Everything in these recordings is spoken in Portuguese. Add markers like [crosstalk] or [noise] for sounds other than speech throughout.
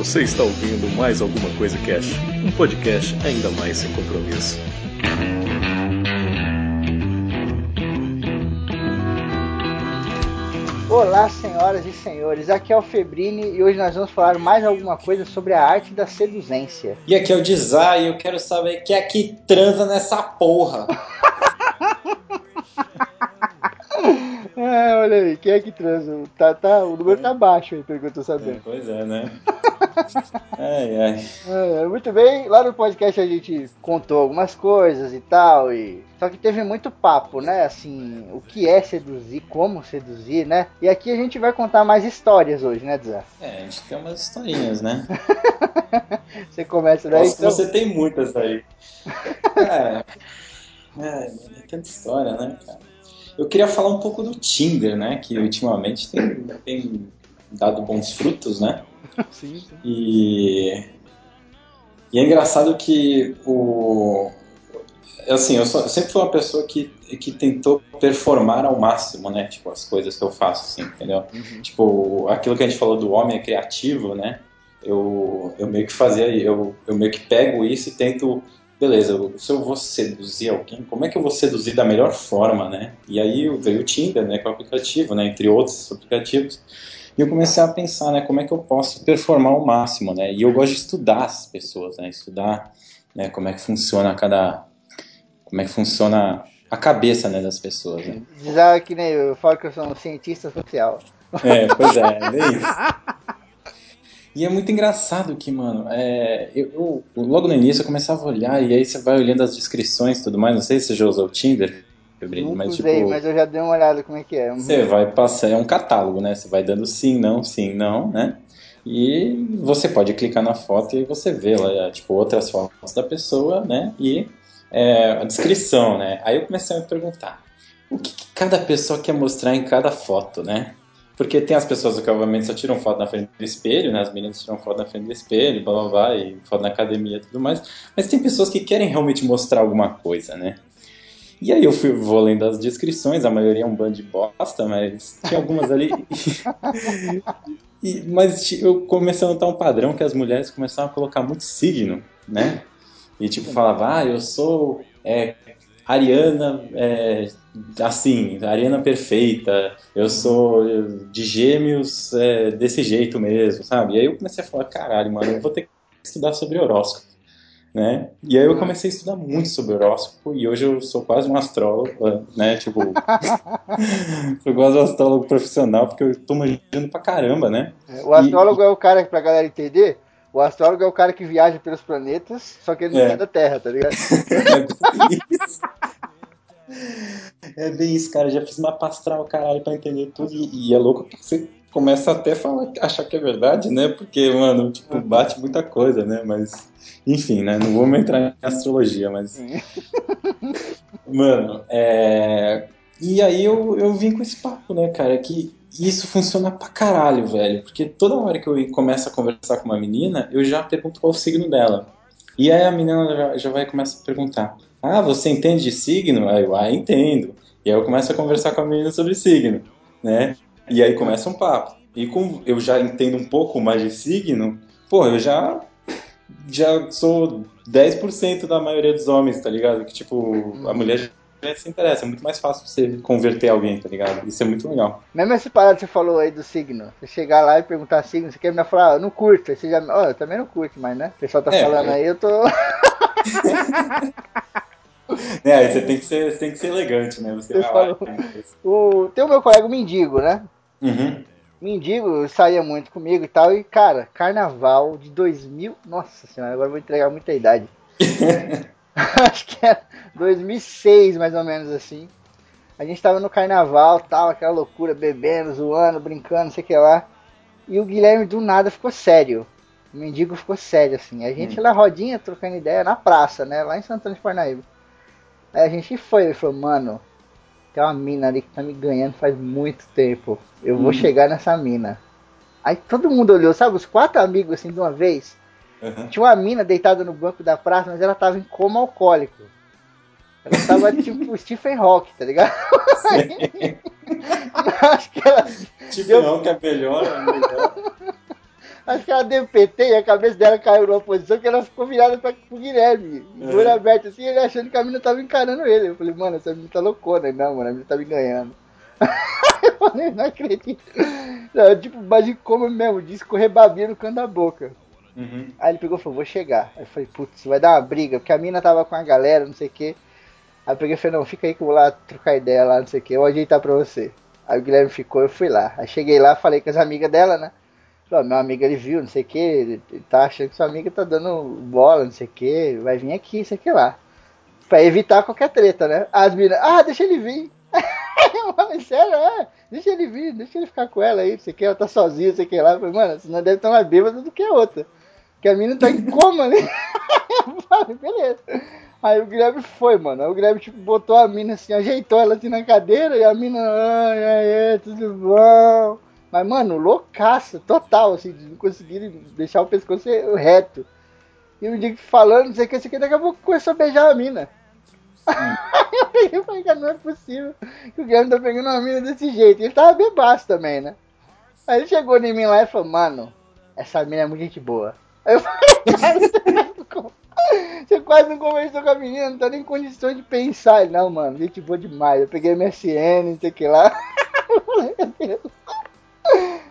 Você está ouvindo mais alguma coisa Cash, um podcast ainda mais sem compromisso. Olá, senhoras e senhores, aqui é o Febrini e hoje nós vamos falar mais alguma coisa sobre a arte da seduzência. E aqui é o Dizai e eu quero saber quem é que transa nessa porra. [laughs] É, olha aí, quem é que transa? Tá, tá, o número tá baixo aí, pelo que eu tô É, sabendo. pois é, né? [laughs] ai, ai. É, muito bem, lá no podcast a gente contou algumas coisas e tal, e só que teve muito papo, né? Assim, o que é seduzir, como seduzir, né? E aqui a gente vai contar mais histórias hoje, né, Zé? É, a gente tem umas historinhas, né? [laughs] Você começa daí, Nossa, então? você tem muitas aí. Cara, é, é tanta história, né, cara? Eu queria falar um pouco do Tinder, né? Que ultimamente tem, tem dado bons frutos, né? [laughs] Sim, sim. E, e é engraçado que o assim, eu, sou- eu sempre fui uma pessoa que, que tentou performar ao máximo, né? Tipo, as coisas que eu faço, assim, entendeu? Tipo, aquilo que a gente falou do homem é criativo, né? Eu, eu meio que fazia, eu, eu meio que pego isso e tento, beleza, se eu vou seduzir alguém, como é que eu vou seduzir da melhor forma, né? E aí veio o Tinder, né, com o aplicativo, né, entre outros aplicativos. E eu comecei a pensar, né, como é que eu posso performar ao máximo, né? E eu gosto de estudar as pessoas, né? Estudar, né, como é que funciona cada como é que funciona a cabeça, né, das pessoas, né? Dizer que nem eu, eu falo que eu sou um cientista social. É, pois é, é isso. E é muito engraçado que, mano, é, eu, eu- logo no início eu começava a olhar e aí você vai olhando as descrições e tudo mais. Não sei se você já usou o Tinder, Gabriel, Nunca mas tipo, usei, mas eu já dei uma olhada como é que é. você vai passar, é um catálogo, né? Você vai dando sim, não, sim, não, né? E você pode clicar na foto e você vê lá, tipo, outras fotos da pessoa, né? E é, a descrição, né? Aí eu comecei a me perguntar, o que, que cada pessoa quer mostrar em cada foto, né? Porque tem as pessoas que obviamente só tiram foto na frente do espelho, né? As meninas tiram foto na frente do espelho, blá blá blá, e foto na academia e tudo mais. Mas tem pessoas que querem realmente mostrar alguma coisa, né? E aí eu fui, vou lendo as descrições, a maioria é um bando de bosta, mas tinha algumas ali. [laughs] E- mas ti- eu comecei a notar um padrão que as mulheres começavam a colocar muito signo, né? E tipo, falava, ah, eu sou é, Ariana, é, assim, Ariana perfeita, eu sou de gêmeos é, desse jeito mesmo, sabe? E aí eu comecei a falar, caralho, mano, eu vou ter que estudar sobre horóscopo. Né? E aí eu comecei a estudar muito sobre horóscopo e hoje eu sou quase um astrólogo, né? Tipo, [laughs] sou quase um astrólogo profissional porque eu tô manjando pra caramba, né? O astrólogo é o cara, pra galera entender, o astrólogo é o cara que viaja pelos planetas, só que ele não É. é da Terra, tá ligado? [laughs] É bem isso. É bem isso, cara. Eu já fiz uma pastral, caralho, pra entender tudo. E, e é louco que você começa até a falar, achar que é verdade, né? Porque, mano, tipo, bate muita coisa, né? Mas, enfim, né? Não vamos entrar em astrologia, mas. [laughs] Mano, é. E aí eu, eu vim com esse papo, né, cara? Que isso funciona pra caralho, velho. Porque toda hora que eu começo a conversar com uma menina, eu já pergunto qual o signo dela. E aí a menina já, já vai começar a perguntar: Ah, você entende de signo? Aí eu, ah, entendo. E aí eu começo a conversar com a menina sobre signo, né? E aí começa um papo. E como eu já entendo um pouco mais de signo, pô, eu já já sou 10% da maioria dos homens, tá ligado? Que tipo, a mulher já se interessa, é muito mais fácil você converter alguém, tá ligado? Isso é muito legal. Mesmo esse parado que você falou aí do signo, você chegar lá e perguntar signo, você quer me falar, ah, eu não curto, aí você já, ó, eu também não curto, mas né? O pessoal tá É, falando é. aí, eu tô. [laughs] É, aí você tem que ser, tem que ser elegante, né? Você Você vai lá. falou. O... Tem o meu colega mendigo, né? Uhum. Mendigo saía muito comigo e tal, e cara, carnaval de 2000. Nossa senhora, agora eu vou entregar muita idade. [laughs] Acho que era 2006, mais ou menos assim. A gente tava no carnaval, tal, aquela loucura, bebendo, zoando, brincando, não sei o que lá. E o Guilherme do nada ficou sério. O mendigo ficou sério, assim. A gente lá rodinha, trocando ideia na praça, né? Lá em Santana de Parnaíba. Aí a gente foi, ele falou, mano, tem uma mina ali que tá me ganhando faz muito tempo. Eu vou chegar nessa mina. Aí todo mundo olhou, sabe, os quatro amigos assim de uma vez. Uhum. Tinha uma mina deitada no banco da praça, mas ela tava em coma alcoólico. Ela tava [laughs] tipo Stephen Hawking, tá ligado? [laughs] Acho que ela não, que é melhor, é melhor. Acho que ela deu PT e a cabeça dela caiu numa posição que ela ficou virada pra, pro Guilherme. É. olho aberto assim, ele achando que a mina tava encarando ele. Eu falei, mano, essa mina tá loucona. Não, mano, a mina tá me ganhando. [laughs] eu falei, não acredito. Não, tipo, mas como mesmo, de escorrer babinha no canto da boca. Uhum. Aí ele pegou e falou, vou chegar. Aí eu falei, putz, vai dar uma briga, porque a mina tava com a galera, não sei o que. Aí eu peguei e falei, não, fica aí que eu vou lá trocar ideia lá, não sei o que, eu vou ajeitar pra você. Aí o Guilherme ficou, eu fui lá. Aí cheguei lá, falei com as amigas dela, né? Falei, meu amigo ele viu, não sei o que, tá achando que sua amiga tá dando bola, não sei o que, vai vir aqui, sei o que lá. Pra evitar qualquer treta, né? As meninas, ah, deixa ele vir. [laughs] eu sério, é, deixa ele vir, deixa ele ficar com ela aí, não sei o que, ela tá sozinha, não sei o que lá. Eu falei, mano, deve estar mais bêbada do que a outra. Que a menina tá em coma, né? [laughs] eu falei, beleza. Aí o Guilherme foi, mano. Aí o Guilherme, tipo, botou a mina assim, ajeitou ela assim na cadeira e a mina, ai, ai, ai, tudo bom. Mas, mano, loucaça, total, assim, de não conseguir deixar o pescoço reto. E o Dick falando, não sei o que, não sei o que, daqui a pouco começou a beijar a mina. [laughs] Eu peguei e falei, cara, não é possível que o Guilherme tá pegando uma mina desse jeito. E ele tava bebaço também, né? Aí ele chegou em mim lá e falou, mano, essa mina é muito gente boa. Aí eu falei, [laughs] cara, você quase não conversou com a menina, não tá nem em condições de pensar. Ele, não, mano, gente boa demais. Eu peguei MSN, não sei o que lá. [laughs] Meu Deus.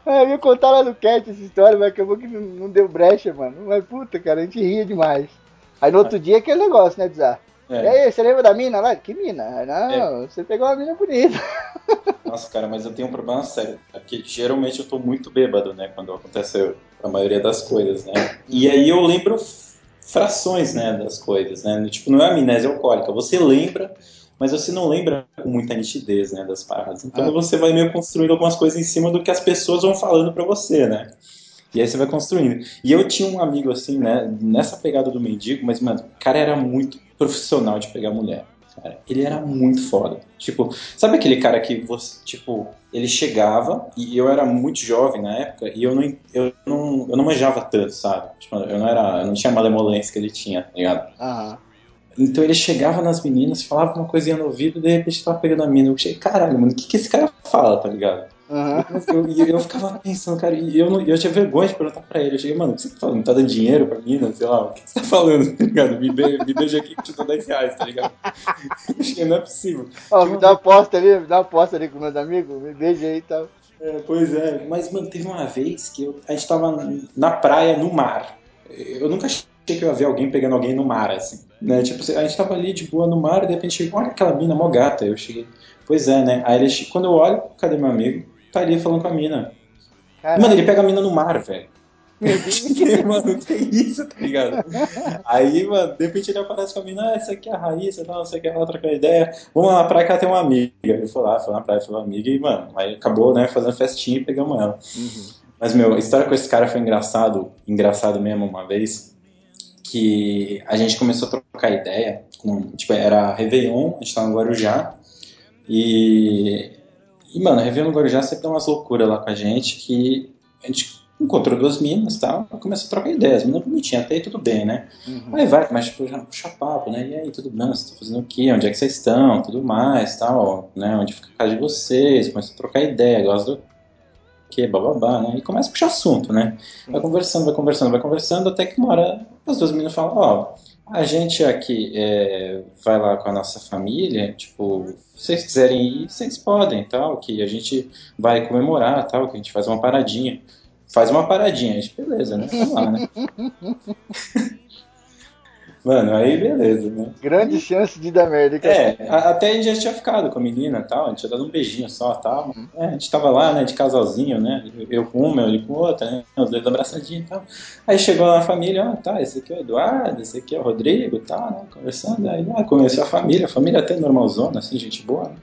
Ah, eu ia contar lá no cat essa história, mas acabou que não, deu brecha, mano. Mas puta, cara, a gente ria demais. Aí no outro dia aquele negócio, né, Bizarro? É. E aí, você lembra da mina lá? Que mina? Não, é. você pegou uma mina bonita. Nossa, cara, mas eu tenho um problema sério. Porque geralmente eu tô muito bêbado, né? Quando acontece a maioria das coisas, né? E aí eu lembro frações, né, das coisas, né? Tipo, não é amnésia alcoólica. Você lembra, mas você não lembra com muita nitidez, né, das paradas. Então ah. você vai meio construindo algumas coisas em cima do que as pessoas vão falando para você, né? E aí você vai construindo. E eu tinha um amigo assim, né, nessa pegada do mendigo, mas, mano, o cara era muito profissional de pegar mulher cara. Ele era muito foda. Tipo, sabe aquele cara que você, tipo, ele chegava e eu era muito jovem na época e eu não, eu não, eu não manjava tanto, sabe? Tipo, eu não era, eu não tinha a malemolência que ele tinha, tá ligado? Aham. Então ele chegava nas meninas, falava uma coisinha no ouvido e de repente tava pegando a mina. Eu cheguei, caralho, mano, o que, que esse cara fala, tá ligado? Uhum. Eu, eu, eu, ficava pensando, cara, e eu, eu tinha vergonha de perguntar pra ele. Eu cheguei, mano, o que você tá falando? Tá dando dinheiro pra mina? Sei lá, o que você tá falando, [laughs] tá ligado? Me, be, me beija aqui que te dou 10 reais, tá ligado? Eu cheguei, não é possível. Ó, me dá uma aposta ali, me dá uma aposta ali com meus amigos, me beija aí e tal. É, pois é, mas, mano, teve uma vez que eu, a gente tava na praia, no mar. Eu nunca achei que eu ia ver alguém pegando alguém no mar, assim. Né? Tipo, a gente tava ali de boa no mar e de repente chegou, olha aquela mina mó gata. Eu cheguei, pois é, né? Aí ele, quando eu olho, cadê meu amigo? tá ali falando com a mina. Caralho. Mano, ele pega a mina no mar, velho. [laughs] mano, tem isso, tá ligado? Aí, mano, de repente ele aparece com a mina, ah, essa aqui é a Raíssa, não, essa aqui é ela trocar ideia. Vamos lá na praia que ela tem uma amiga. Ele foi lá, foi na praia, foi uma amiga e, mano, aí acabou, né, fazendo festinha e pegamos ela. Uhum. Mas, meu, a história com esse cara foi engraçado, engraçado mesmo uma vez, que a gente começou a trocar ideia, com, tipo, era Réveillon, a gente tava no Guarujá, e e, mano, Revendo Guarujá sempre dá umas loucuras lá com a gente que a gente encontrou duas minas e tal, começa a trocar ideias. Mina bonitinha, até aí tudo bem, né? Uhum. Aí vai, começa tipo, já puxa papo, né? E aí, tudo bem? Vocês estão fazendo o quê? Onde é que vocês estão? Tudo mais, tal, né? Onde fica a casa de vocês? Começa a trocar ideia, gosta do que, bababá, né? E começa a puxar assunto, né? Vai conversando, vai conversando, vai conversando, até que uma hora as duas meninas falam, ó, oh, a gente aqui é, vai lá com a nossa família, tipo, se vocês quiserem ir, vocês podem, tal, que a gente vai comemorar, tal, que a gente faz uma paradinha. Faz uma paradinha, a gente, beleza, né? Vamos lá, né? [laughs] Mano, aí beleza, né? Grande chance de dar merda. É, a, até a gente já tinha ficado com a menina e tal, a gente tinha dado um beijinho só e tal. Uhum. É, a gente tava lá, né, de casalzinho, né? Eu com uma, ele com outra, né? Os dois abraçadinhos e tal. Aí chegou lá a família, ó, tá, esse aqui é o Eduardo, esse aqui é o Rodrigo e tal, né? Conversando, aí ah, conheceu a família, a família até normalzona, assim, gente boa, né?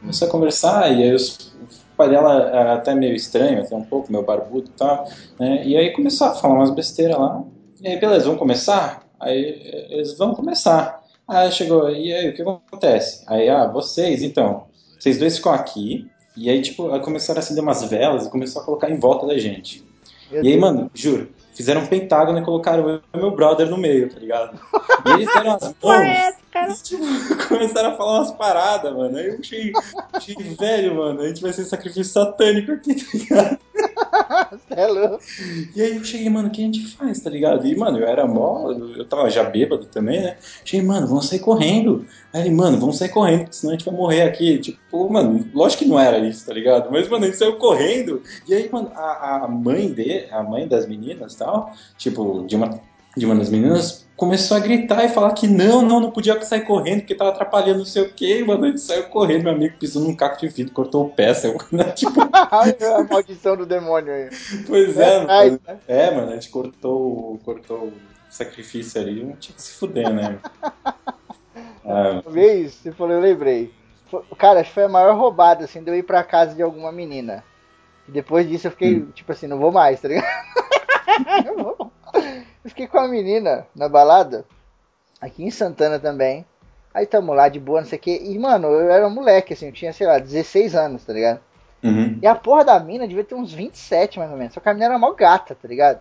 Começou a conversar, e aí os, o pai dela era até meio estranho, até um pouco, meio barbudo e tal, né? E aí começou a falar umas besteiras lá. E aí, beleza, vamos começar? Aí eles vão começar. Aí chegou, e aí, o que acontece? Aí, ah, vocês, então, vocês dois ficam aqui, e aí, tipo, começaram a acender umas velas e começou a colocar em volta da gente. Meu e aí, mano, juro, fizeram um pentágono e colocaram eu e meu brother no meio, tá ligado? E eles deram as [laughs] mãos tipo, [laughs] começaram a falar umas paradas, mano. Aí eu achei, achei velho, mano, a gente vai ser sacrifício satânico aqui, tá ligado? [laughs] É louco. E aí eu cheguei, mano, o que a gente faz, tá ligado? E, mano, eu era mó, eu tava já bêbado também, né? Cheguei, mano, vamos sair correndo. Aí ele, mano, vamos sair correndo, porque senão a gente vai morrer aqui. Tipo, mano, lógico que não era isso, tá ligado? Mas, mano, a gente saiu correndo. E aí, mano, a, a mãe dele, a mãe das meninas e tal, tipo, de uma, de uma das meninas, começou a gritar e falar que não, não, não podia sair correndo, porque tava atrapalhando não sei o que, mano. A gente saiu correndo, meu amigo pisou num caco de vidro, cortou o pé, saiu, [laughs] tipo, [laughs] a maldição do demônio aí. Pois É, é, mano. É, mano, a gente cortou, cortou o sacrifício ali, não tinha que se fuder, né? Ah, [laughs] Uma vez, você falou, eu lembrei. Cara, acho que foi a maior roubada, assim, de eu ir pra casa de alguma menina. E depois disso eu fiquei, Hum. tipo assim, não vou mais, tá ligado? Não vou. Fiquei com a menina na balada, aqui em Santana também. Aí tamo lá de boa, não sei o que. E, mano, eu era moleque, assim, eu tinha, sei lá, 16 anos, tá ligado? uhum, E a porra da mina devia ter uns 27, mais ou menos. Só que a mina era mó gata, tá ligado?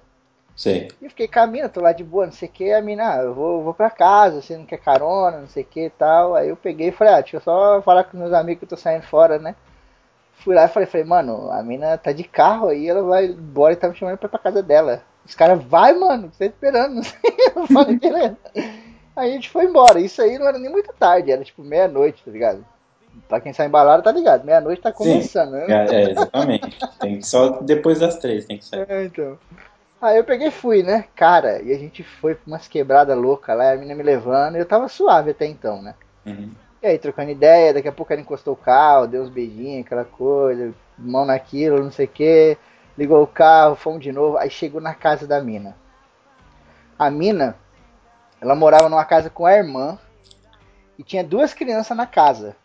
sei. E eu fiquei com a mina, tô lá de boa, não sei o que, a mina, ah, eu vou, vou pra casa, você não quer carona, não sei o que e tal. Aí eu peguei e falei, ah, deixa eu só falar com meus amigos que eu tô saindo fora, né? Fui lá e falei, falei, mano, a mina tá de carro aí, ela vai embora e tá me chamando pra ir pra casa dela. Os caras, vai, mano, você tá esperando, não sei. Eu falei, beleza. Aí a gente foi embora. Isso aí não era nem muito tarde, era tipo meia-noite, tá ligado? Pra quem sai embalado, tá ligado? Meia-noite tá começando, né? É, é, exatamente. Tem só depois das três tem que sair. É, então. Aí eu peguei e fui, né? Cara, e a gente foi pra umas quebradas loucas lá, a menina me levando, e eu tava suave até então, né? Uhum. E aí, trocando ideia, daqui a pouco ela encostou o carro, deu uns beijinhos, aquela coisa, mão naquilo, não sei o que, ligou o carro, fomos de novo, aí chegou na casa da mina. A mina, ela morava numa casa com a irmã, e tinha duas crianças na casa.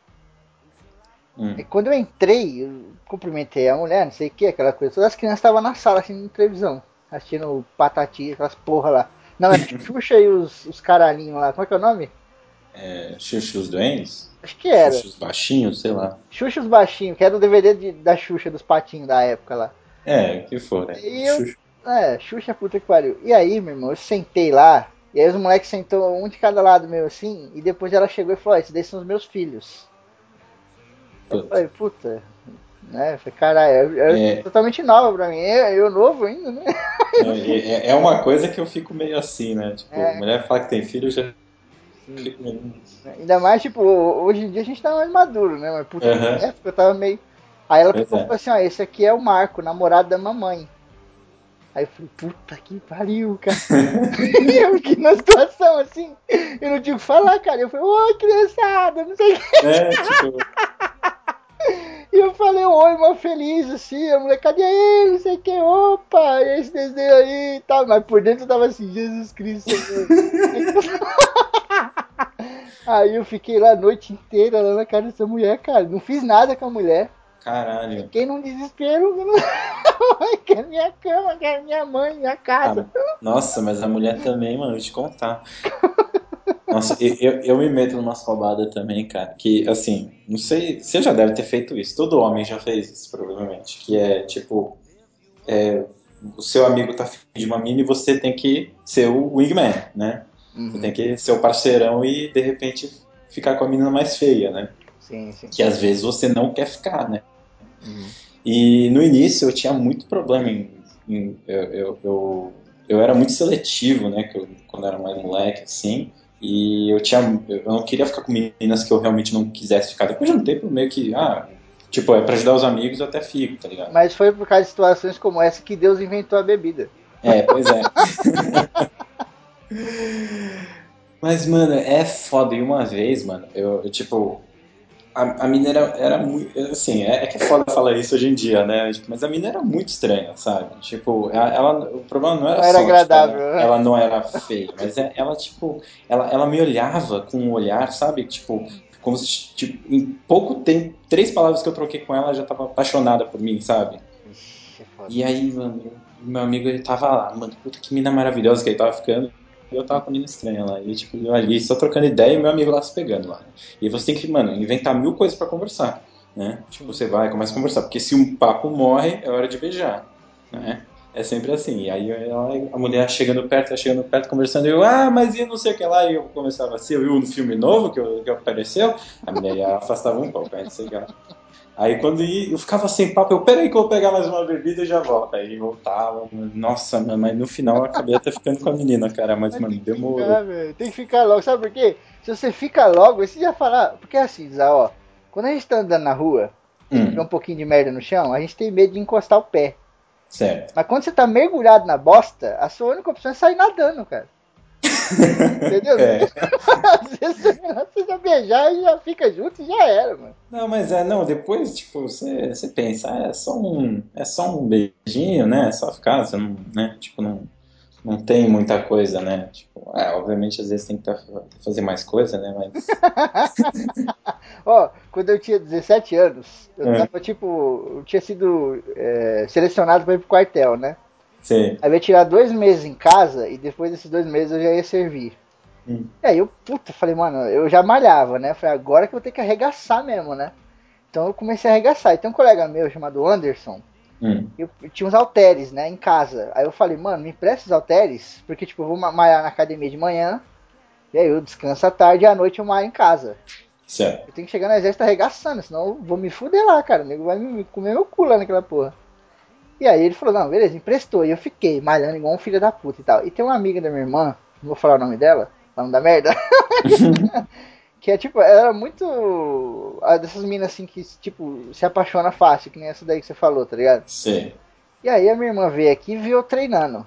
Hum. E quando eu entrei, eu cumprimentei a mulher, não sei o que, aquela coisa. Todas as crianças estavam na sala assistindo televisão, assistindo Patati, aquelas porra lá. Não, é Xuxa [laughs] e os, os caralhinhos lá. Como é que é o nome? É, Xuxos doentes? Acho que era. Xuxos baixinhos, sei lá. Xuxa os baixinhos, que era o DVD de- da Xuxa, dos patinhos da época lá. É, que for, né? E eu- Xuxa. É, Xuxa puta que pariu. E aí, meu irmão, eu sentei lá, e aí os moleques sentou um de cada lado meu assim, e depois ela chegou e falou, "Ó, esses daí são os meus filhos. Eu falei, puta, né? Falei, caralho, é, é É. totalmente nova pra mim, eu, eu novo ainda, né? É, é- é uma coisa que eu fico meio assim, né? Tipo, É. mulher fala que tem filho, eu já. Ainda mais, tipo, hoje em dia a gente tá mais maduro, né? Mas puta, na época eu tava meio. Aí ela Pois é. falou assim, ó, esse aqui é o Marco, namorado da mamãe. Aí eu falei, puta que pariu, cara. [laughs] e eu fiquei na situação assim, eu não tinha o que falar, cara. Eu falei, oi, criançada, não sei o que. É, tipo, [laughs] E eu falei, oi, mó feliz, assim, a molecada, e aí, não sei o que, opa, e esse desenho aí e tal. Mas por dentro eu tava assim, Jesus Cristo. [laughs] Aí eu fiquei lá a noite inteira lá na casa dessa mulher, cara. Não fiz nada com a mulher. Caralho. Fiquei num desespero. [laughs] Quero minha cama, quero minha mãe, minha casa. Nossa, mas a mulher também, mano, vou te contar. Nossa, eu, eu, me meto numa roubada também, cara. Que, assim, não sei, você já deve ter feito isso. Todo homem já fez isso, provavelmente. Que é, tipo, é, o seu amigo tá afim de uma mina e você tem que ser o wingman, né? Você Uhum. tem que ser o parceirão e, de repente, ficar com a menina mais feia, né? Sim, sim. Que às vezes você não quer ficar, né? Uhum. E no início eu tinha muito problema em. em- eu, eu, eu, eu era muito seletivo, né? Que eu, quando eu era mais moleque, assim. E eu tinha. Eu não queria ficar com meninas que eu realmente não quisesse ficar. Depois de um tempo, meio que. Ah, tipo, é pra ajudar os amigos, eu até fico, tá ligado? Mas foi por causa de situações como essa que Deus inventou a bebida. É, pois é. [laughs] Mas, mano, é foda. E uma vez, mano, eu, eu, tipo. A, a mina era, era muito. Assim, é, é que é foda falar isso hoje em dia, né? Tipo, Mas a mina era muito estranha, sabe? Tipo, ela, ela- o problema não era Não era só. tipo, agradável, ela, né? ela não era feia, mas é- ela, tipo. Ela, ela me olhava com um olhar, sabe? Tipo. Como se, tipo, em pouco tempo, três palavras que eu troquei com ela, ela já tava apaixonada por mim, sabe? Ixi. E aí, mano, meu amigo ele tava lá, mano, puta que mina maravilhosa que ele tava ficando. E eu tava com a mina estranha lá. E tipo, eu ali só trocando ideia e meu amigo lá se pegando lá. E você tem que, mano, inventar mil coisas pra conversar, né? Tipo, você vai, começa a conversar. Porque se um papo morre, é hora de beijar, né? É sempre assim. E aí a mulher chegando perto, chegando perto, conversando, e eu, ah, mas e não sei o que lá, e eu começava assim, eu vi no filme novo que, eu, que apareceu, a mulher afastava um pouco, aí sei lá. Aí quando ia, eu ficava sem papo, eu, peraí que eu vou pegar mais uma bebida e já volto. Aí voltava, nossa, mas no final eu acabei até ficando com a menina, cara, mas, mano, demorou. Ficar, tem que ficar logo, sabe por quê? Se você fica logo, você já falar, porque é assim, Zé, ó, quando a gente tá andando na rua, hum. vê um pouquinho de merda no chão, a gente tem medo de encostar o pé. Certo. Mas quando você tá mergulhado na bosta, a sua única opção é sair nadando, cara. Entendeu? É. [laughs] Às vezes você já beijar e já fica junto e já era, mano. Não, mas é, não, depois, tipo, você, você pensa, é só um. É só um beijinho, né? É só ficar, você não, né? Tipo, não, não tem muita coisa, né? Tipo, é, obviamente às vezes tem que fazer mais coisa, né? Mas. [laughs] Ó, quando eu tinha 17 anos, eu é. tava, tipo, eu tinha sido é, selecionado para ir pro quartel, né? Sim. Aí eu ia tirar dois meses em casa e depois desses dois meses eu já ia servir. Hum. E aí eu, puta, falei, mano, eu já malhava, né? Falei, agora que eu vou ter que arregaçar mesmo, né? Então eu comecei a arregaçar. E tem um colega meu chamado Anderson, hum. eu, eu, tinha uns halteres, né, em casa. Aí eu falei, mano, me empresta os halteres, porque tipo, eu vou malhar na academia de manhã, e aí eu descanso à tarde e à noite eu malho em casa. Certo. Eu tenho que chegar no exército arregaçando, senão eu vou me fuder lá, cara. O nego vai me comer meu cu lá naquela porra. E aí ele falou, não, beleza, emprestou. E eu fiquei malhando igual um filho da puta e tal. E tem uma amiga da minha irmã, não vou falar o nome dela, pra não dar merda. [laughs] que é tipo, ela era muito. dessas minas assim que, tipo, se apaixona fácil, que nem essa daí que você falou, tá ligado? Sim. E aí a minha irmã veio aqui e viu eu treinando.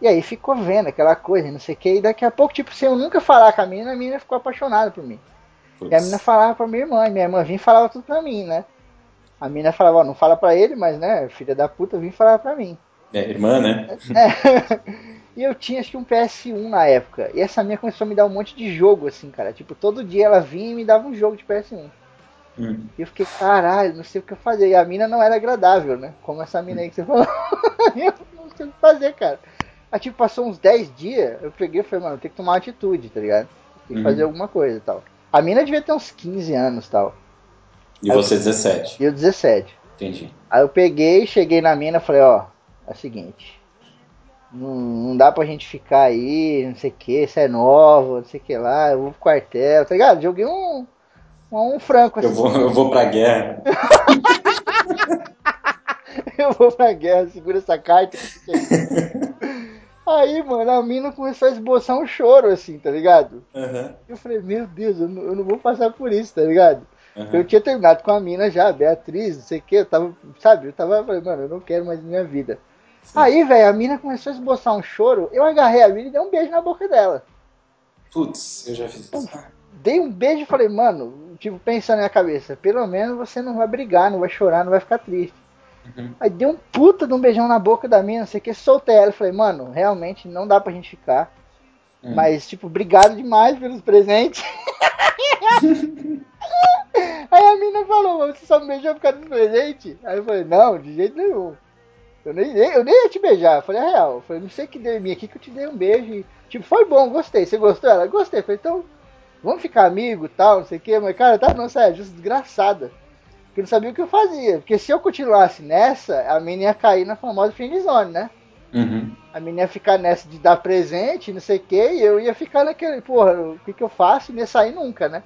E aí ficou vendo aquela coisa, não sei o que, e daqui a pouco, tipo, sem eu nunca falar com a menina, a menina ficou apaixonada por mim. E a menina falava pra minha irmã, e minha irmã vinha e falava tudo pra mim, né? A mina falava, ó, não fala pra ele, mas né, filha da puta, vim falar pra mim. É, irmã, né? É. [laughs] e eu tinha acho que um PS1 na época. E essa minha começou a me dar um monte de jogo, assim, cara. Tipo, todo dia ela vinha e me dava um jogo de PS1. Hum. E eu fiquei, caralho, não sei o que eu fazer. E a mina não era agradável, né? Como essa mina aí que você falou. [laughs] eu não sei o que fazer, cara. Aí, tipo, passou uns 10 dias, eu peguei e falei, mano, tem que tomar uma atitude, tá ligado? Tem que uhum. fazer alguma coisa e tal. A mina devia ter uns 15 anos tal. E você 17. E eu 17. Entendi. Aí eu peguei, cheguei na mina falei, ó, é o seguinte. Não, não dá pra gente ficar aí, não sei o que, você é nova, não sei o que lá, eu vou pro quartel, tá ligado? Joguei um, um, um franco assim. Eu vou, eu vou pra guerra. [laughs] eu vou pra guerra, segura essa carta. Aí, mano, a mina começou a esboçar um choro, assim, tá ligado? Uhum. Eu falei, meu Deus, eu não, eu não vou passar por isso, tá ligado? Uhum. Eu tinha terminado com a mina já, Beatriz, não sei o que, eu tava, sabe, eu tava, falei, mano, eu não quero mais minha vida. Sim. Aí, velho, a mina começou a esboçar um choro, eu agarrei a mina e dei um beijo na boca dela. Putz, eu já fiz isso. Dei um beijo e falei, mano, tipo, pensando na minha cabeça, pelo menos você não vai brigar, não vai chorar, não vai ficar triste. Uhum. Aí dei um puta de um beijão na boca da mina, não sei o que, soltei ela e falei, mano, realmente não dá pra gente ficar. Uhum. Mas, tipo, obrigado demais pelos presentes. [laughs] Aí a mina falou, você só me beijou por causa do presente? Aí eu falei, não, de jeito nenhum. Eu nem, eu nem ia te beijar. Eu falei, é real. Eu falei, não sei o que deu em mim aqui que eu te dei um beijo. E, tipo, foi bom, gostei. Você gostou? Ela, gostei. Eu falei, então, vamos ficar amigo tal, não sei o que. Mas, cara, tá, não, sério, desgraçada. Porque eu não sabia o que eu fazia. Porque se eu continuasse nessa, a menina ia cair na famosa friendzone, né? Uhum. A menina ia ficar nessa de dar presente, não sei o que, e eu ia ficar naquele, porra, o que que eu faço? E não ia sair nunca, né?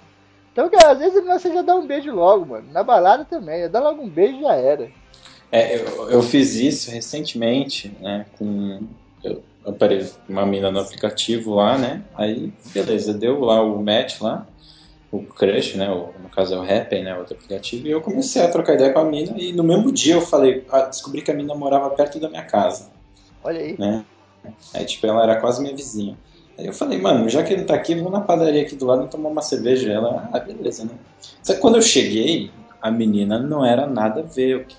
Então, cara, às vezes você já dá um beijo logo, mano. Na balada também, dá logo um beijo e já era. É, eu, eu fiz isso recentemente, né, com... Eu, apareci uma mina no aplicativo lá, né, aí, beleza, deu lá o match lá, o crush, né, o, no caso é o Happn, né, outro aplicativo, e eu comecei a trocar ideia com a mina, e no mesmo dia eu falei, ah, descobri que a mina morava perto da minha casa. Olha aí. Né? Aí, tipo, ela era quase minha vizinha. Aí eu falei, mano, já que ele tá aqui, vou na padaria aqui do lado e tomar uma cerveja. Ela, ah, beleza, né? Só que quando eu cheguei, a menina não era nada a ver o que,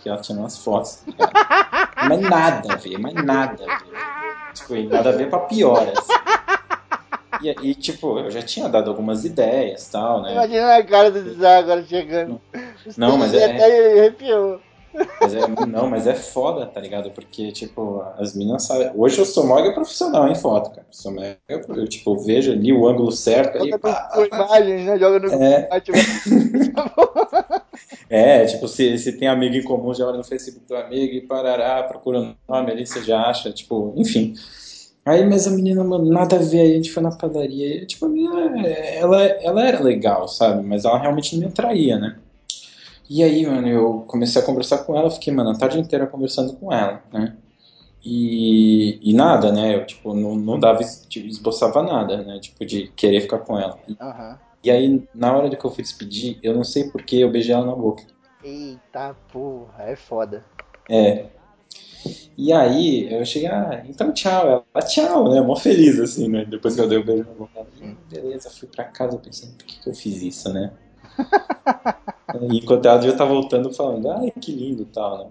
que ela tinha umas fotos. Tá mas nada a ver, mas nada a ver. Tipo, nada a ver pra pior, assim. E, e, tipo, eu já tinha dado algumas ideias tal, né? Imagina a cara do Zé agora chegando. Não, mas é. Até arrepiou. Mas é, não, mas é foda, tá ligado? Porque, tipo, as meninas sabem. Hoje eu sou mega profissional em foto, cara. Sou mega, eu, tipo, vejo ali o ângulo certo. Aí, pá, pá, imagens, né? Joga no. É, [laughs] é tipo, se, se tem amigo em comum, já olha no Facebook do amigo e parará, procura o nome ali, você já acha, tipo, enfim. Aí, mas a menina, mano, nada a ver, aí a gente foi na padaria. E, tipo, a menina, ela, ela era legal, sabe? Mas ela realmente não me atraía, né? E aí, mano, eu comecei a conversar com ela, fiquei, mano, a tarde inteira conversando com ela, né? E, e nada, né? Eu, tipo, não, não dava, tipo, esboçava nada, né? Tipo, de querer ficar com ela. Aham. E aí, na hora que eu fui despedir, eu não sei porquê, eu beijei ela na boca. Eita porra, é foda. É. E aí, eu cheguei, ah, então tchau. Ela, tchau, né? Mó feliz, assim, né? Depois que eu dei o beijo na boca. Ela, "Hum, beleza, fui pra casa pensando, por que, que eu fiz isso, né? [laughs] Enquanto ela já tá voltando falando, ai, que lindo e tal, né?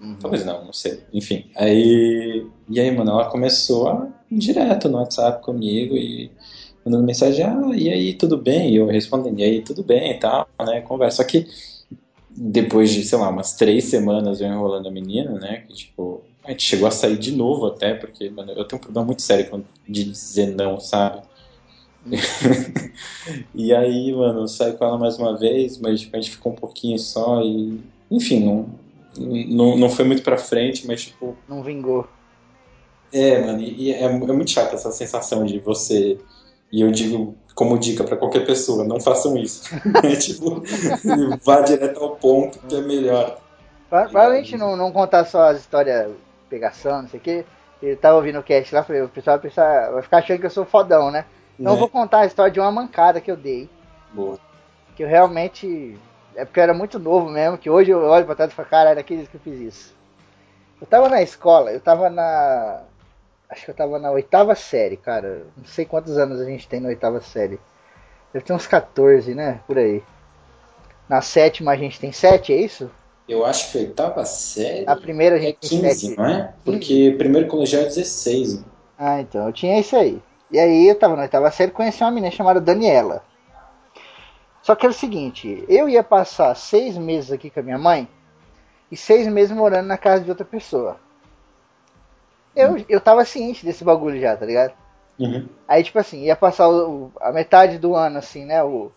Uhum. Talvez não, não sei. Enfim, aí. E aí, mano, ela começou a ir direto no WhatsApp comigo e mandando mensagem, ah, e aí, tudo bem? E eu respondendo, e aí, tudo bem e tal, né? Conversa. Só que depois de, sei lá, umas três semanas eu enrolando a menina, né? Que tipo, a gente chegou a sair de novo até, porque, mano, eu tenho um problema muito sério de dizer não, sabe? [laughs] e aí, mano, eu saí com ela mais uma vez, mas tipo, a gente ficou um pouquinho só e. Enfim, não, não, não foi muito pra frente, mas tipo. Não vingou. É, mano, e, e é, é muito chato essa sensação de você. E eu digo como dica pra qualquer pessoa, não façam isso. [laughs] É tipo, [laughs] vá direto ao ponto que é melhor. Pra, pra gente não, não contar só as histórias pegação, não sei o que. Eu tava ouvindo o cast lá, falei, o pessoal vai, pensar, vai ficar achando que eu sou fodão, né? Então eu né? vou contar a história de uma mancada que eu dei. Boa. Que eu realmente. É porque eu era muito novo mesmo, que hoje eu olho pra trás e falo, caralho, aquele dia que eu fiz isso. Eu tava na escola, eu tava na. Acho que eu tava na oitava série, cara. Não sei quantos anos a gente tem na oitava série. Deve ter uns 14, né? Por aí. Na sétima a gente tem 7, é isso? Eu acho que a oitava série Na primeira a é gente tem 15, 7. não é? Porque primeiro colegial é 16. né? Ah, então, eu tinha isso aí. E aí eu tava na oitava série e conheci uma menina chamada Daniela. Só que era o seguinte, eu ia passar seis meses aqui com a minha mãe e seis meses morando na casa de outra pessoa. Eu, eu tava ciente desse bagulho já, tá ligado? Uhum. Aí, tipo assim, ia passar o- a metade do ano, assim, né? O,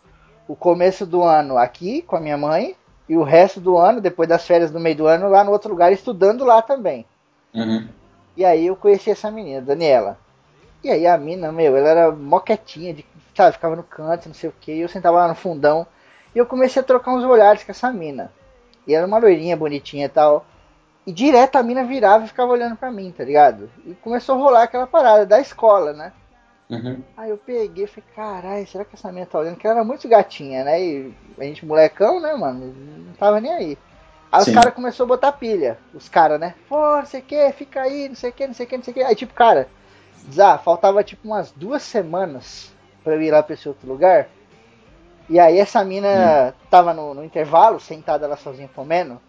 o começo do ano aqui com a minha mãe e o resto do ano, depois das férias do meio do ano, lá no outro lugar, estudando lá também. Uhum. E aí eu conheci essa menina, Daniela. E aí a mina, meu, ela era moquetinha, de, sabe, ficava no canto, não sei o que, e eu sentava lá no fundão. E eu comecei a trocar uns olhares com essa mina. E era uma loirinha bonitinha e tal. E direto a mina virava e ficava olhando pra mim, tá ligado? E começou a rolar aquela parada da escola, né? Uhum. Aí eu peguei e falei, caralho, será que essa mina tá olhando? Porque ela era muito gatinha, né? E a gente molecão, né, mano? Não tava nem aí. Aí Sim. os caras começaram a botar pilha. Os caras, né? Pô, não sei o que, fica aí, não sei o que, não sei o que, não sei o que. Aí, tipo, cara, Zá, faltava tipo umas duas semanas pra eu ir lá pra esse outro lugar. E aí essa mina tava no, no intervalo, sentada lá sozinha comendo.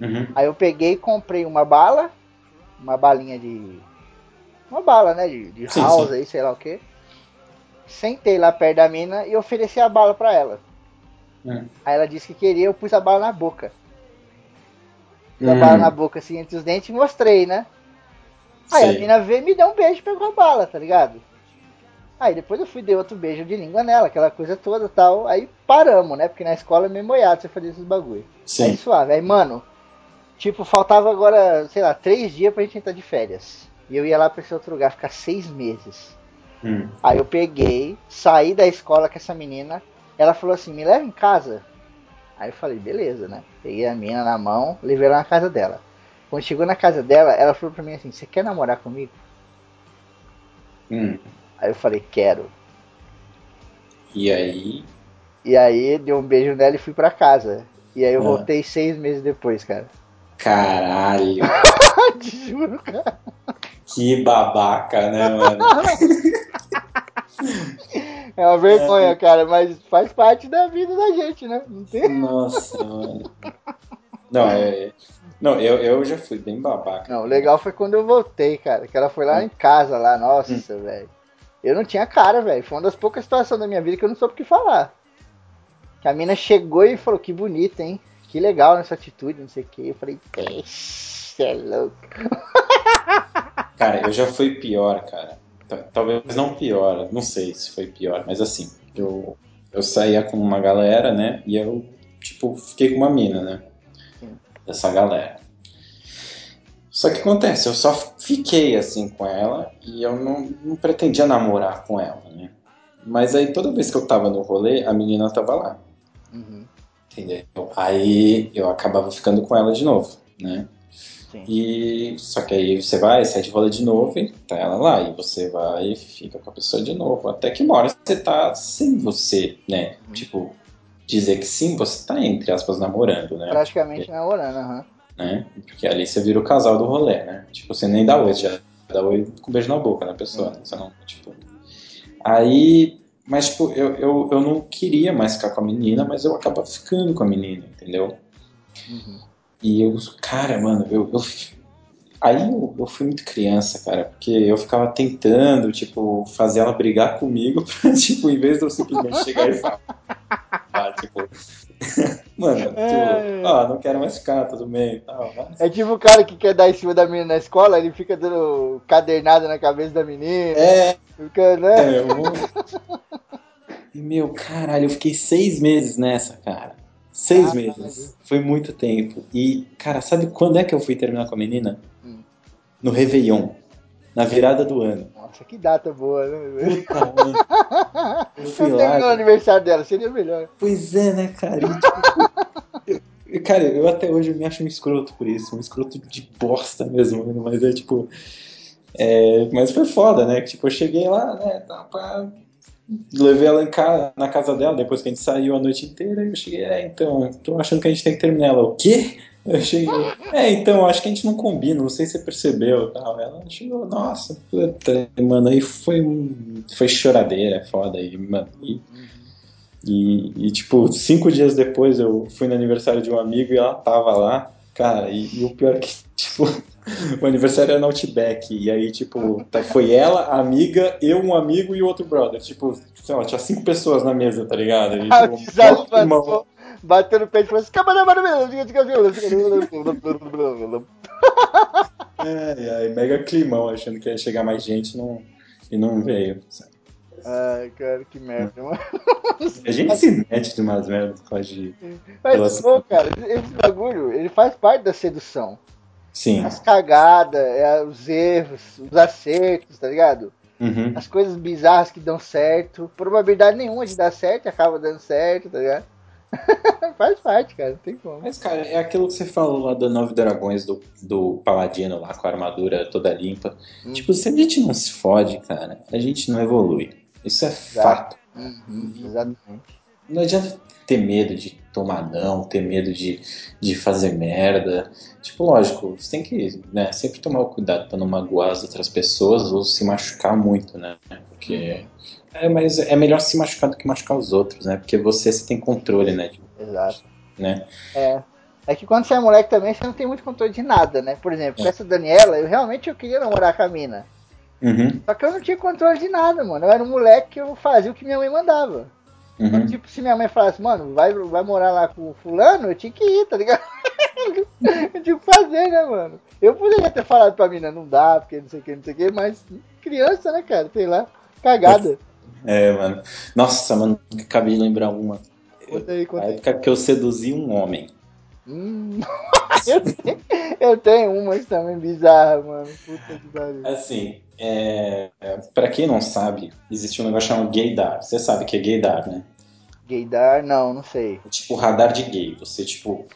Uhum. Aí eu peguei e comprei uma bala, uma balinha de. Uma bala, né? De, de house sim. aí, sei lá o que. Sentei lá perto da mina e ofereci a bala pra ela. Uhum. Aí ela disse que queria, eu pus a bala na boca. Pus a Hum. bala na boca assim entre os dentes e mostrei, né? Aí a Sei. mina veio e me deu um beijo e pegou a bala, tá ligado? Aí depois eu fui dei outro beijo de língua nela, aquela coisa toda tal. Aí paramos, né? Porque na escola é meio moiado você fazer esses bagulho. Aí Sim. suave. Aí, mano, tipo, faltava agora, sei lá, três dias pra gente entrar de férias. E eu ia lá pra esse outro lugar ficar seis meses. Hum. Aí eu peguei, saí da escola com essa menina. Ela falou assim: me leva em casa. Aí eu falei: beleza, né? Peguei a menina na mão, levei ela na casa dela. Quando chegou na casa dela, ela falou pra mim assim: você quer namorar comigo? Hum. Aí eu falei: quero. E aí. E aí dei um beijo nela e fui pra casa. E aí eu Ah. voltei seis meses depois, cara. Caralho. [laughs] Te juro, cara. Que babaca, né, mano? [laughs] É uma vergonha, cara, mas faz parte da vida da gente, né? Não tem. Nossa, mano. Não, é. Não, eu, eu já fui bem babaca. Não, o legal foi quando eu voltei, cara. Que ela foi lá em casa, lá. Nossa, velho. Eu não tinha cara, velho. Foi uma das poucas situações da minha vida que eu não soube o que falar. Que a mina chegou e falou: Que bonita, hein? Que legal nessa atitude, não sei o que. Eu falei: Você é louco. [laughs] Cara, eu já fui pior, cara. Talvez não pior, não sei se foi pior, mas assim, eu, eu saía com uma galera, né? E eu, tipo, fiquei com uma mina, né? Dessa galera. Só que acontece, eu só fiquei assim com ela e eu não, não pretendia namorar com ela, né? Mas aí toda vez que eu tava no rolê, a menina tava lá. Uhum. Entendeu? Aí eu acabava ficando com ela de novo, né? Sim. E só que aí você vai, sai de rola de novo e tá ela lá. E você vai e fica com a pessoa de novo. Até que uma hora você tá sem você, né? Tipo, dizer que sim, você tá, entre aspas, namorando, né? Praticamente namorando, aham. né? Porque ali você vira o casal do rolê, né? Tipo, você nem dá oi, você já dá oi com um beijo na boca na pessoa, né? Você não, tipo... Aí, mas tipo, eu, eu, eu não queria mais ficar com a menina, mas eu acabava ficando com a menina, entendeu? Uhum. E eu, cara, mano, eu, eu aí eu, eu fui muito criança, cara, porque eu ficava tentando, tipo, fazer ela brigar comigo [laughs] pra, tipo, em vez de eu simplesmente chegar e falar, tipo, [laughs] mano, tipo, ó, não quero mais ficar, tudo bem e tal, mas... É tipo o cara que quer dar em cima da menina na escola, ele fica dando cadernada na cabeça da menina. É, Fica, né? É, eu vou... E, meu, caralho, eu fiquei seis meses nessa, cara. Seis Caralho. meses. Foi muito tempo. E, cara, sabe quando é que eu fui terminar com a menina? Hum. No Réveillon. Na virada do ano. Nossa, que data boa, né? Puta, mano. Eu [laughs] Você fui terminou o lá. aniversário dela, seria melhor. Pois é, né, cara? E, tipo, cara, eu até hoje me acho um escroto por isso. Um escroto de bosta mesmo, mano, mas é tipo. é, mas foi foda, né? Tipo, eu cheguei lá, né? Tá, pá, levei ela em casa, na casa dela, depois que a gente saiu a noite inteira, e eu cheguei, é, então, tô achando que a gente tem que terminar. Ela, o quê? Eu cheguei, é, então, acho que a gente não combina, não sei se você percebeu tal. Ela chegou, nossa, puta, mano, aí foi, um- foi choradeira, foda aí, mano. E, e, e, tipo, cinco dias depois eu fui no aniversário de um amigo e ela tava lá, cara, e, e o pior é que, [laughs] tipo, o aniversário era no Outback, e aí, tipo, tá- foi ela, a amiga, eu, um amigo e outro brother. Tipo, sei lá, tinha cinco pessoas na mesa, tá ligado? E, A tipo, levantou, bateu no peito e falou assim: "Camarada, É, e aí, mega climão, achando que ia chegar mais gente não, e não veio. sabe? Ai, cara, que merda, mano. A gente se mete de umas merdas por causa de. Mas, pô, cara, esse bagulho, ele faz parte da sedução. Sim. As cagadas, é, os erros, os acertos, tá ligado? Uhum. As coisas bizarras que dão certo. Probabilidade nenhuma de dar certo, acaba dando certo, tá ligado? [laughs] faz parte, cara, não tem como. Mas, cara, é aquilo que você falou lá do Nove Dragões, do, do Paladino lá com a armadura toda limpa. Hum. Tipo, se a gente não se fode, cara, a gente não evolui. Isso é fato. Uhum, exatamente. Não adianta ter medo de tomar não, ter medo de, de fazer merda. Tipo, lógico, você tem que né, sempre tomar o cuidado pra não magoar as outras pessoas ou se machucar muito, né? Porque. É, mas é melhor se machucar do que machucar os outros, né? Porque você, você tem controle, né? de- Exato. né? É. É que quando você é moleque também, você não tem muito controle de nada, né? Por exemplo, com É. essa Daniela, eu realmente eu queria namorar com a mina. Uhum, Só que eu não tinha controle de nada, mano. Eu era um moleque que eu fazia o que minha mãe mandava. Então, uhum. tipo, se minha mãe falasse, mano, vai, vai morar lá com o fulano, eu tinha que ir, tá ligado? [laughs] eu tinha que fazer, né, mano? Eu poderia ter falado pra mina, não dá, porque não sei o que, não sei o que, mas criança, né, cara? Sei lá, cagada. É, mano. Nossa, mano, acabei de lembrar uma. Conta aí, conta A aí. época que eu seduzi um homem. Hum, [laughs] eu, tenho, eu tenho umas também bizarras, mano. Puta que pariu. Assim, é, é, pra quem não sabe, existe um negócio chamado gaydar. Você sabe que é gaydar, né? Gaydar, não, não sei. É tipo radar de gay. Você, tipo.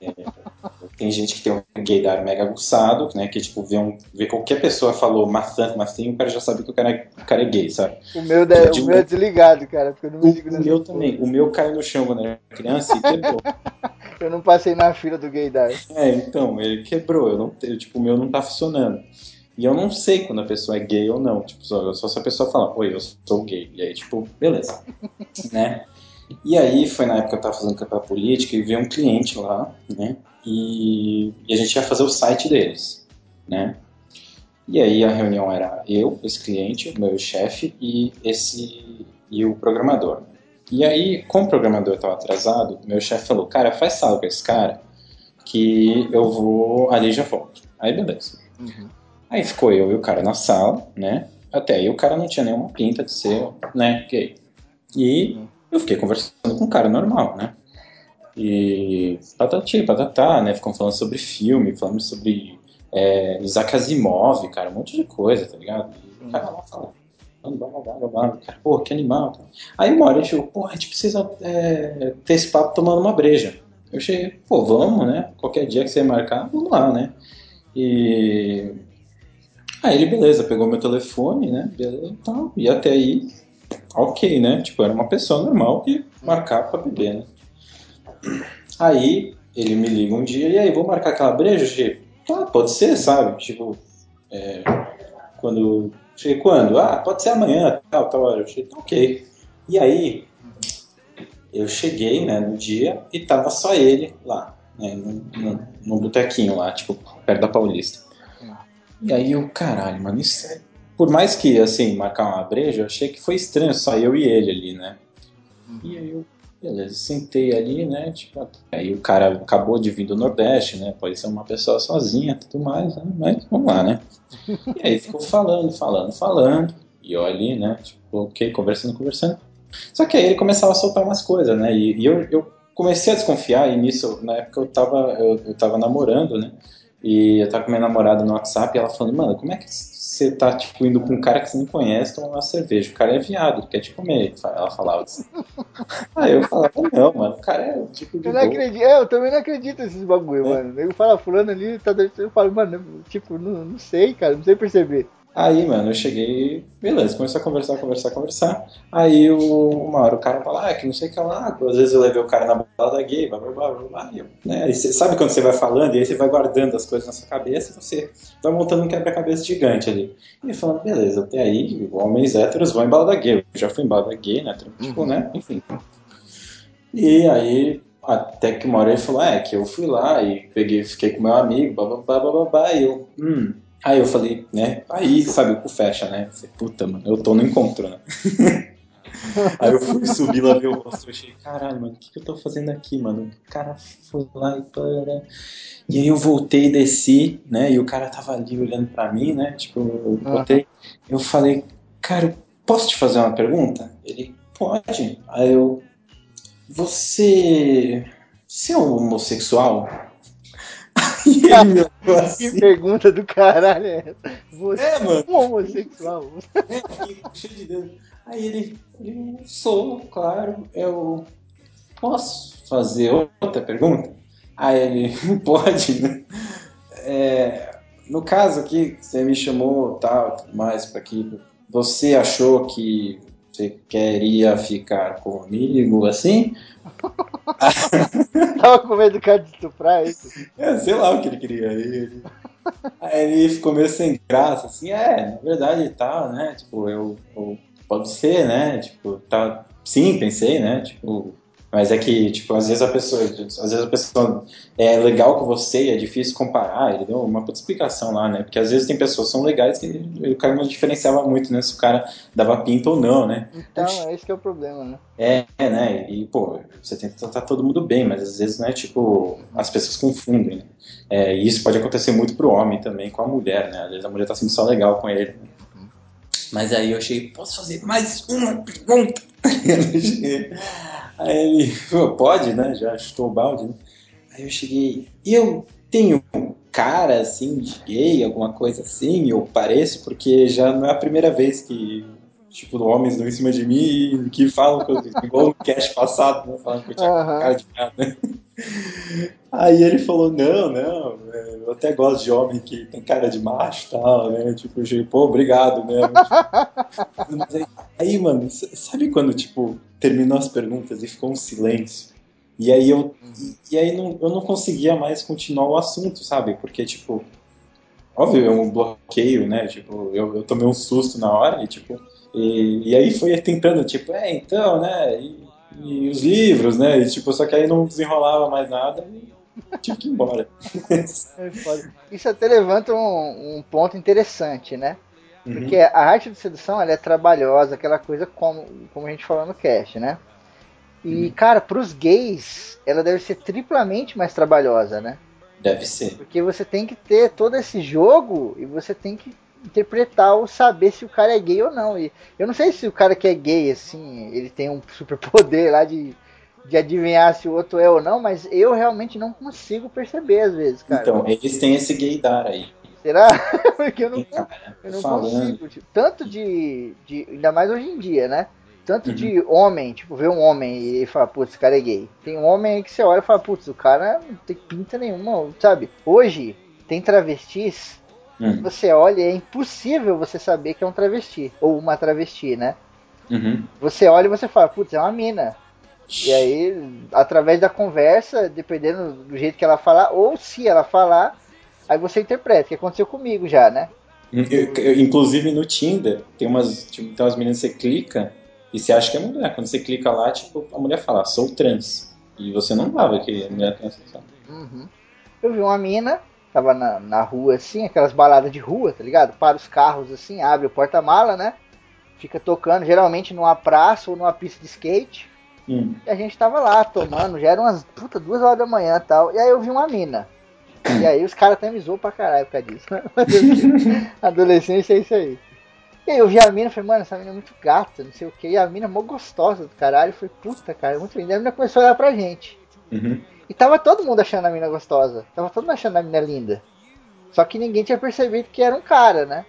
é, [laughs] tem gente que tem um gaydar mega aguçado, né? Que, tipo, vê, um, vê qualquer pessoa falou maçã maçã, o cara já sabe que o cara é, o cara é gay, sabe? O meu, de- o meu é desligado, cara, porque eu não me ligo o meu também. O meu caiu no chão quando era criança e quebrou. [laughs] Eu não passei na fila do gaydar. É, então, ele quebrou, eu não, eu, tipo, o meu não tá funcionando. E eu não sei quando a pessoa é gay ou não. Tipo, só, só se a pessoa falar, oi, eu sou gay. E aí, tipo, beleza. [laughs] né? E aí foi na época que eu tava fazendo campanha política e veio um cliente lá, né? E, e a gente ia fazer o site deles, né? E aí a reunião era eu, esse cliente, o meu chefe e esse e o programador. E aí, como o programador estava atrasado, meu chefe falou, cara, faz sala com esse cara que eu vou ali já volto. Aí beleza. Uhum. Aí ficou eu e o cara na sala, né? Até aí o cara não tinha nenhuma pinta de ser, né, gay. E eu fiquei conversando com um cara normal, né? E patati, patatá, né? Ficam falando sobre filme, falando sobre é, Isaac Asimov, cara, um monte de coisa, tá ligado? E o cara lá falando. Blá. Cara, pô, que animal. Aí uma hora a gente falou, pô, a gente precisa é, ter esse papo tomando uma breja. Eu cheguei, pô, vamos, né? Qualquer dia que você marcar, vamos lá, né? E. Aí ele, beleza, pegou meu telefone, né? Beleza, então, e até aí, ok, né? Tipo, era uma pessoa normal que marcava pra beber, né? Aí ele me liga um dia, e aí, vou marcar aquela breja? Tipo, ah, pode ser, sabe? Tipo, é, quando. Cheguei quando? Ah, pode ser amanhã, tal, tal hora. Eu cheguei, ok. E aí, eu cheguei, né, no dia e tava só ele lá, né, no, no, no botequinho lá, tipo, perto da Paulista. E aí eu, caralho, mano, isso é... Por mais que, assim, marcar uma breja, eu achei que foi estranho, só eu e ele ali, né? E aí eu, beleza, sentei ali, né? Tipo, aí o cara acabou de vir do Nordeste, né? Pode ser uma pessoa sozinha tudo mais, né? Mas vamos lá, né? [laughs] E aí ficou falando, falando, falando. E eu ali, né? Tipo, ok, conversando, conversando. Só que aí ele começava a soltar umas coisas, né? E, e eu, eu, comecei a desconfiar, e nisso, na época eu tava, eu, eu tava namorando, né? E eu tava com minha namorada no WhatsApp e ela falando, mano, como é que você tá, tipo, indo com um cara que você não conhece tomar uma cerveja? O cara é viado, ele quer te comer. Ela falava assim. [laughs] Aí eu falava, não, mano, o cara é tipo de Eu não acredito, é, eu também não acredito nesses bagulho, é. mano. Ele fala, fulano ali, tá eu falo, mano, tipo, não, não sei, cara, não sei perceber. Aí, mano, eu cheguei, beleza, começou a conversar, conversar, conversar. Aí, o, uma hora o cara fala, ah, que não sei o que lá. Às vezes eu levei o cara na balada gay, blá, blá, blá, blá, blá. Eu, né? Aí você, sabe quando você vai falando e aí você vai guardando as coisas na sua cabeça e você vai montando um quebra-cabeça gigante ali. E falando, beleza, até aí, homens héteros vão em balada gay. Eu já fui em balada gay, né? Tipo, uhum. né? Enfim. E aí, até que uma hora ele falou, é, que eu fui lá e peguei, fiquei com meu amigo, blá, blá, blá, blá, blá. E eu, hum Aí eu falei, né? Aí, sabe, o cu fecha, né? Eu falei, puta, mano, eu tô no encontro, né? [laughs] aí eu fui subir lá ver o rosto e achei, caralho, mano, o que, que eu tô fazendo aqui, mano? O cara foi lá e para. E aí eu voltei e desci, né? E o cara tava ali olhando pra mim, né? Tipo, eu voltei. Eu falei, cara, posso te fazer uma pergunta? Ele, pode. Aí eu, você. Você é homossexual? [laughs] assim. Que pergunta do caralho é essa? Você é, mano. um homossexual? É, cheio de dedo. Aí ele, ele, sou, claro, eu posso fazer outra pergunta? Aí ele, [laughs] pode, né? É, no caso aqui, você me chamou, tal, tudo mais, para aqui, você achou que você queria ficar comigo assim? [laughs] Tava com medo do cara de estuprar isso. É, sei lá o que ele queria. Aí ele, aí ele ficou meio sem graça, assim, é, na verdade tá, né? Tipo, eu, eu pode ser, né? Tipo, tá. Sim, pensei, né? Tipo, mas é que, tipo, às vezes a pessoa, às vezes a pessoa é legal com você e é difícil comparar. Ele deu uma puta explicação lá, né? Porque às vezes tem pessoas que são legais que o cara não diferenciava muito, né? Se o cara dava pinta ou não, né? Então, é esse que é o problema, né? É, é, né? E, pô, você tenta tratar todo mundo bem, mas às vezes, né, tipo, as pessoas confundem, né? É, e isso pode acontecer muito pro homem também, com a mulher, né? Às vezes a mulher tá sendo só legal com ele. Né? Mas aí eu achei, posso fazer mais uma pergunta? [laughs] Aí ele pode, né? Já o balde, né? Aí eu cheguei, eu tenho cara assim de gay, alguma coisa assim, eu pareço, porque já não é a primeira vez que tipo, homens em cima de mim que falam que eu, igual no cast passado, né? Falando que eu tinha uhum. cara de nada. Né? Aí ele falou, não, não, é, eu até gosto de homem que tem cara de macho e tal, né? Tipo, eu pô, obrigado, né? [laughs] Mas aí, aí, mano, sabe quando, tipo, terminou as perguntas e ficou um silêncio? E aí eu, e, e aí não, eu não conseguia mais continuar o assunto, sabe? Porque, tipo, óbvio, é um bloqueio, né? Tipo, eu, eu tomei um susto na hora e, tipo, e, e aí foi tentando, tipo, é, então, né? E, e os livros, né? E, tipo, só que aí não desenrolava mais nada e tive que ir embora. [laughs] É Isso até levanta um, um ponto interessante, né? Uhum. Porque a arte de sedução ela é trabalhosa, aquela coisa como, como a gente falou no cast, né? E, uhum. cara, pros gays, ela deve ser triplamente mais trabalhosa, né? Deve ser. Porque você tem que ter todo esse jogo e você tem que interpretar ou saber se o cara é gay ou não. E eu não sei se o cara que é gay, assim, ele tem um super poder lá de, de adivinhar se o outro é ou não, mas eu realmente não consigo perceber às vezes, cara. Então, eles têm esse gaydar aí. Será? [laughs] Porque eu não, Cara, eu não consigo. tipo, tanto de, de. Ainda mais hoje em dia, né? Tanto Uhum. de homem, tipo, ver um homem e falar, putz, esse cara é gay. Tem um homem aí que você olha e fala, putz, o cara não tem pinta nenhuma, sabe? Hoje, tem travestis, Hum, você olha e é impossível você saber que é um travesti. Ou uma travesti, né? uhum. Você olha e você fala, putz, é uma mina. E aí, através da conversa, dependendo do jeito que ela falar, ou se ela falar, aí você interpreta, que aconteceu comigo já, né? Eu- inclusive no Tinder, tem umas, tipo, tem umas meninas que você clica e você acha que é mulher. Quando você clica lá, tipo, a mulher fala, sou trans. E você não dava que a mulher é transexual. Uhum. Eu vi uma mina, tava na, na rua assim, aquelas baladas de rua, tá ligado? Para os carros assim, abre o porta-mala, né? Fica tocando, geralmente numa praça ou numa pista de skate. Hum. E a gente tava lá tomando, já eram umas puta, duas horas da manhã e tal. E aí eu vi uma mina. E aí os caras até me zoam pra caralho por causa disso. né? [laughs] Adolescência é isso aí. E aí eu vi a mina falei, mano, essa mina é muito gata, não sei o que. E a mina é mó gostosa do caralho. Eu falei, puta, cara, muito linda. E a mina começou a olhar pra gente. Uhum. E tava todo mundo achando a mina gostosa. Tava todo mundo achando a mina linda. Só que ninguém tinha percebido que era um cara, né?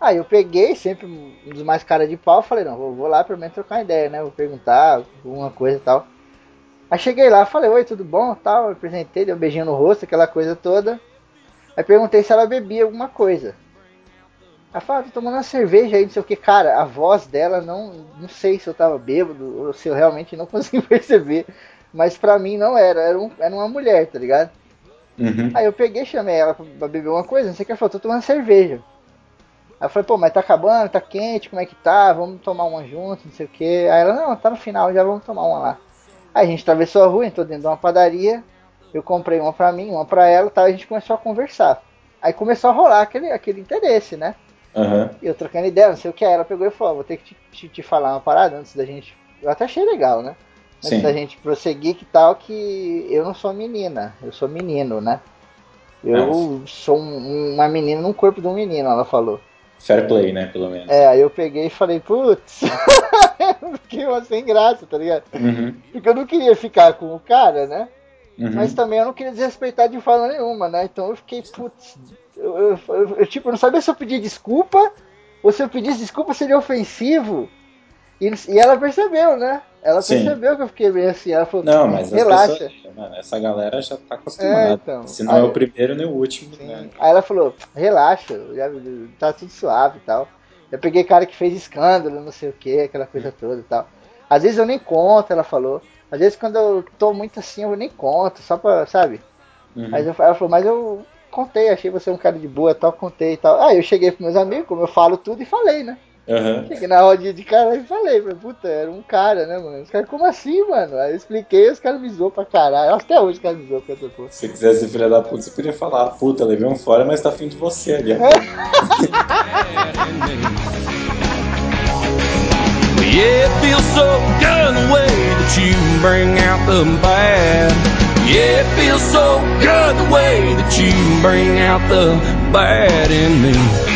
Aí eu peguei, sempre um dos mais caras de pau, falei, não, vou, vou lá pelo menos trocar ideia, né? Vou perguntar alguma coisa e tal. Aí cheguei lá, falei, oi, tudo bom? Tal, apresentei, dei um beijinho no rosto, aquela coisa toda. Aí perguntei se ela bebia alguma coisa. Ela falou, ah, tô tomando uma cerveja aí, não sei o que. Cara, a voz dela, não, não sei se eu tava bêbado ou se eu realmente não [laughs] consegui perceber. Mas pra mim não era, era, um- era uma mulher, tá ligado? Uhum. Aí eu peguei, chamei ela pra beber uma coisa, não sei o que, ela falou, tô tomando cerveja. Aí eu falei, pô, mas tá acabando, tá quente, como é que tá? Vamos tomar uma junto, não sei o que. Aí ela, não, tá no final, já vamos tomar uma lá. Aí a gente atravessou a rua, entrou dentro de uma padaria, eu comprei uma pra mim, uma pra ela tal, e a gente começou a conversar. Aí começou a rolar aquele, aquele interesse, né? E eu trocando ideia, não sei o que, aí ela pegou e falou, vou ter que te, te, te falar uma parada antes da gente. Eu até achei legal, né? Antes Sim. da gente prosseguir que tal, que eu não sou menina, eu sou menino, né? Eu sou um- uma menina num corpo de um menino, ela falou. Fair play, né, pelo menos. É, aí eu peguei e falei, putz, [laughs] fiquei uma sem graça, tá ligado? Uhum. Porque eu não queria ficar com o cara, né? Uhum. Mas também eu não queria desrespeitar de forma nenhuma, né? Então eu fiquei, putz, eu, eu, eu- eu, tipo, eu não sabia se eu pedia desculpa ou se eu pedisse desculpa seria ofensivo. E, e ela percebeu, né? Ela Sim. percebeu que eu fiquei meio assim. Ela falou, Não, mas as relaxa. pessoas, mano, essa galera já tá acostumada. É, então. Se não é Aí- o primeiro nem o último, Sim. né? Aí ela falou, relaxa, já, tá tudo suave e tal. Eu peguei cara que fez escândalo, não sei o que, aquela coisa toda e tal. Às vezes eu nem conto, ela falou. Às vezes quando eu tô muito assim, eu nem conto, só pra, sabe? Uhum. Mas eu, ela falou, mas eu contei, achei você um cara de boa e tal, contei e tal. Aí eu cheguei pros meus amigos, como eu falo tudo, e falei, né? Aham. Cheguei na rodinha de cara e falei, puta, era um cara, né, mano? Os caras, como assim, mano? Aí eu expliquei, os caras me zoam pra caralho. Até hoje os caras me zoam com essa porra. Se você quisesse filha da puta, você podia falar, puta, levei um fora, mas tá afim de você ali. [laughs] Yeah, it feels so good the way that you bring out the bad. Yeah, it feels so good the way that you bring out the bad in me.